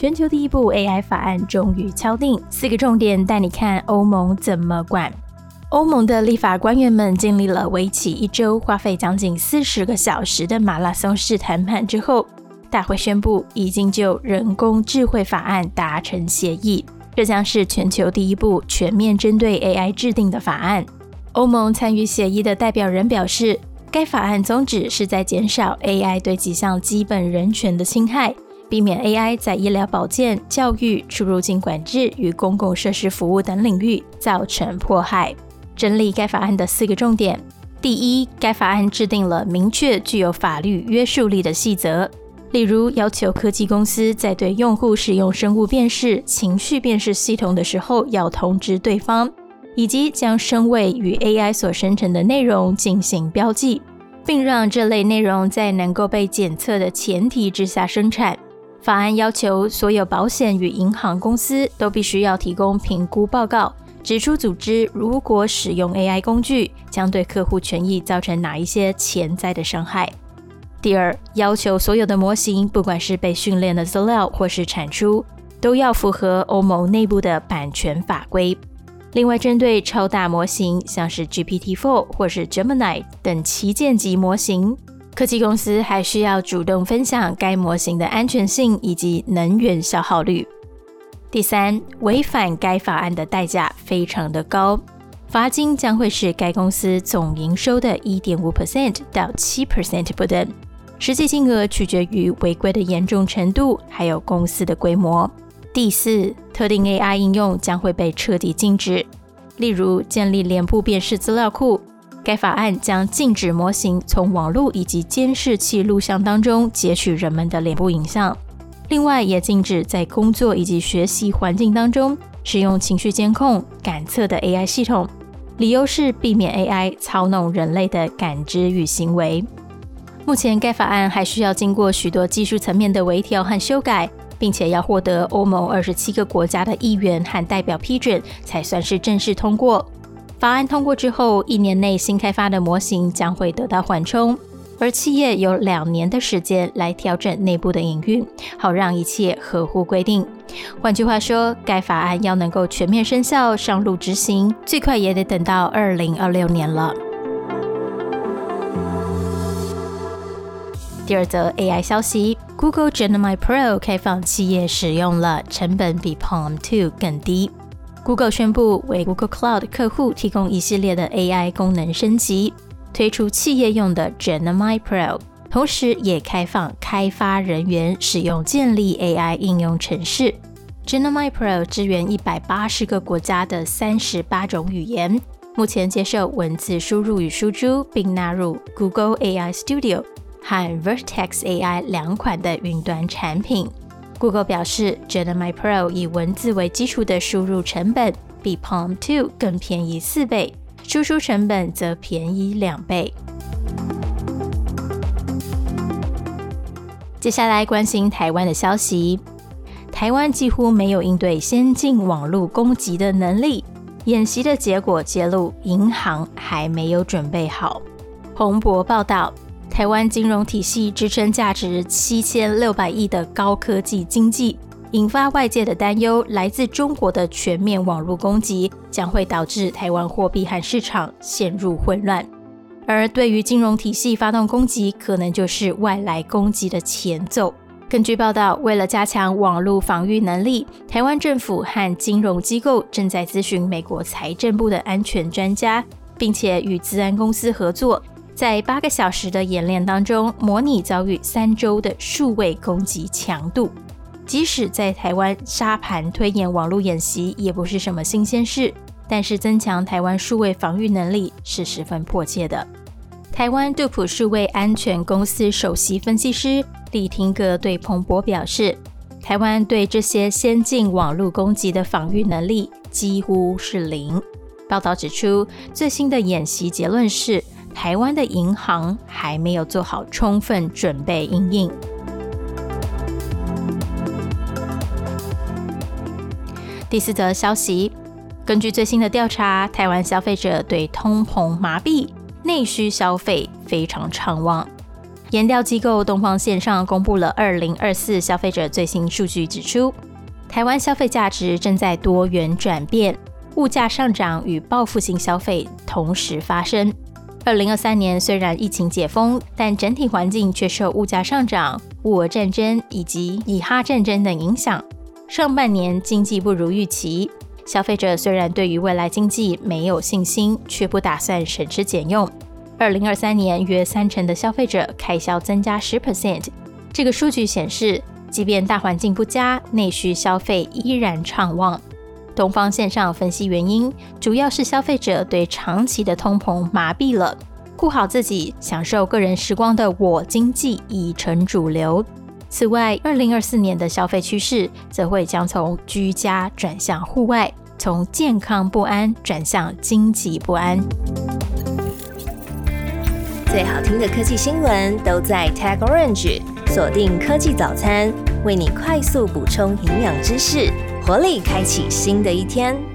全球第一部 AI 法案终于敲定，四个重点带你看欧盟怎么管。欧盟的立法官员们经历了为期一周、花费将近四十个小时的马拉松式谈判之后，大会宣布已经就人工智慧法案达成协议。这将是全球第一部全面针对 AI 制定的法案。欧盟参与协议的代表人表示，该法案宗旨是在减少 AI 对几项基本人权的侵害。避免 AI 在医疗保健、教育、出入境管制与公共设施服务等领域造成迫害。整理该法案的四个重点：第一，该法案制定了明确具有法律约束力的细则，例如要求科技公司在对用户使用生物辨识、情绪辨识系统的时候要通知对方，以及将声位与 AI 所生成的内容进行标记，并让这类内容在能够被检测的前提之下生产。法案要求所有保险与银行公司都必须要提供评估报告，指出组织如果使用 AI 工具，将对客户权益造成哪一些潜在的伤害。第二，要求所有的模型，不管是被训练的资料或是产出，都要符合欧盟内部的版权法规。另外，针对超大模型，像是 GPT-4 或是 Gemini 等旗舰级模型。科技公司还需要主动分享该模型的安全性以及能源消耗率。第三，违反该法案的代价非常的高，罚金将会是该公司总营收的一点五 percent 到七 percent 不等，实际金额取决于违规的严重程度，还有公司的规模。第四，特定 AI 应用将会被彻底禁止，例如建立脸部辨识资料库。该法案将禁止模型从网络以及监视器录像当中截取人们的脸部影像。另外，也禁止在工作以及学习环境当中使用情绪监控感测的 AI 系统，理由是避免 AI 操弄人类的感知与行为。目前，该法案还需要经过许多技术层面的微调和修改，并且要获得欧盟二十七个国家的议员和代表批准，才算是正式通过。法案通过之后，一年内新开发的模型将会得到缓冲，而企业有两年的时间来调整内部的营运，好让一切合乎规定。换句话说，该法案要能够全面生效、上路执行，最快也得等到二零二六年了。第二则 AI 消息：Google Gemini Pro 开放企业使用了，成本比 Palm 2更低。Google 宣布为 Google Cloud 客户提供一系列的 AI 功能升级，推出企业用的 Gemini Pro，同时也开放开发人员使用建立 AI 应用程式。Gemini Pro 支援一百八十个国家的三十八种语言，目前接受文字输入与输出，并纳入 Google AI Studio 和 Vertex AI 两款的云端产品。Google 表示，Gemini Pro 以文字为基础的输入成本比 Palm 2更便宜四倍，输出成本则便宜两倍。接下来关心台湾的消息，台湾几乎没有应对先进网络攻击的能力，演习的结果揭露，银行还没有准备好。彭博报道。台湾金融体系支撑价值七千六百亿的高科技经济，引发外界的担忧。来自中国的全面网络攻击将会导致台湾货币和市场陷入混乱，而对于金融体系发动攻击，可能就是外来攻击的前奏。根据报道，为了加强网络防御能力，台湾政府和金融机构正在咨询美国财政部的安全专家，并且与资安公司合作。在八个小时的演练当中，模拟遭遇三周的数位攻击强度。即使在台湾沙盘推演网络演习，也不是什么新鲜事。但是增强台湾数位防御能力是十分迫切的。台湾杜普数位安全公司首席分析师李廷格对彭博表示，台湾对这些先进网络攻击的防御能力几乎是零。报道指出，最新的演习结论是，台湾的银行还没有做好充分准备应应。第四则消息，根据最新的调查，台湾消费者对通膨麻痹、内需消费非常畅旺。研调机构东方线上公布了二零二四消费者最新数据，指出台湾消费价值正在多元转变。物价上涨与报复性消费同时发生。二零二三年虽然疫情解封，但整体环境却受物价上涨、乌俄战争以及以哈战争等影响。上半年经济不如预期，消费者虽然对于未来经济没有信心，却不打算省吃俭用。二零二三年约三成的消费者开销增加十 percent。这个数据显示，即便大环境不佳，内需消费依然畅旺。东方线上分析原因，主要是消费者对长期的通膨麻痹了，顾好自己、享受个人时光的我经济已成主流。此外，二零二四年的消费趋势则会将从居家转向户外，从健康不安转向经济不安。最好听的科技新闻都在 Tag Orange，锁定科技早餐，为你快速补充营养知识。活力开启新的一天。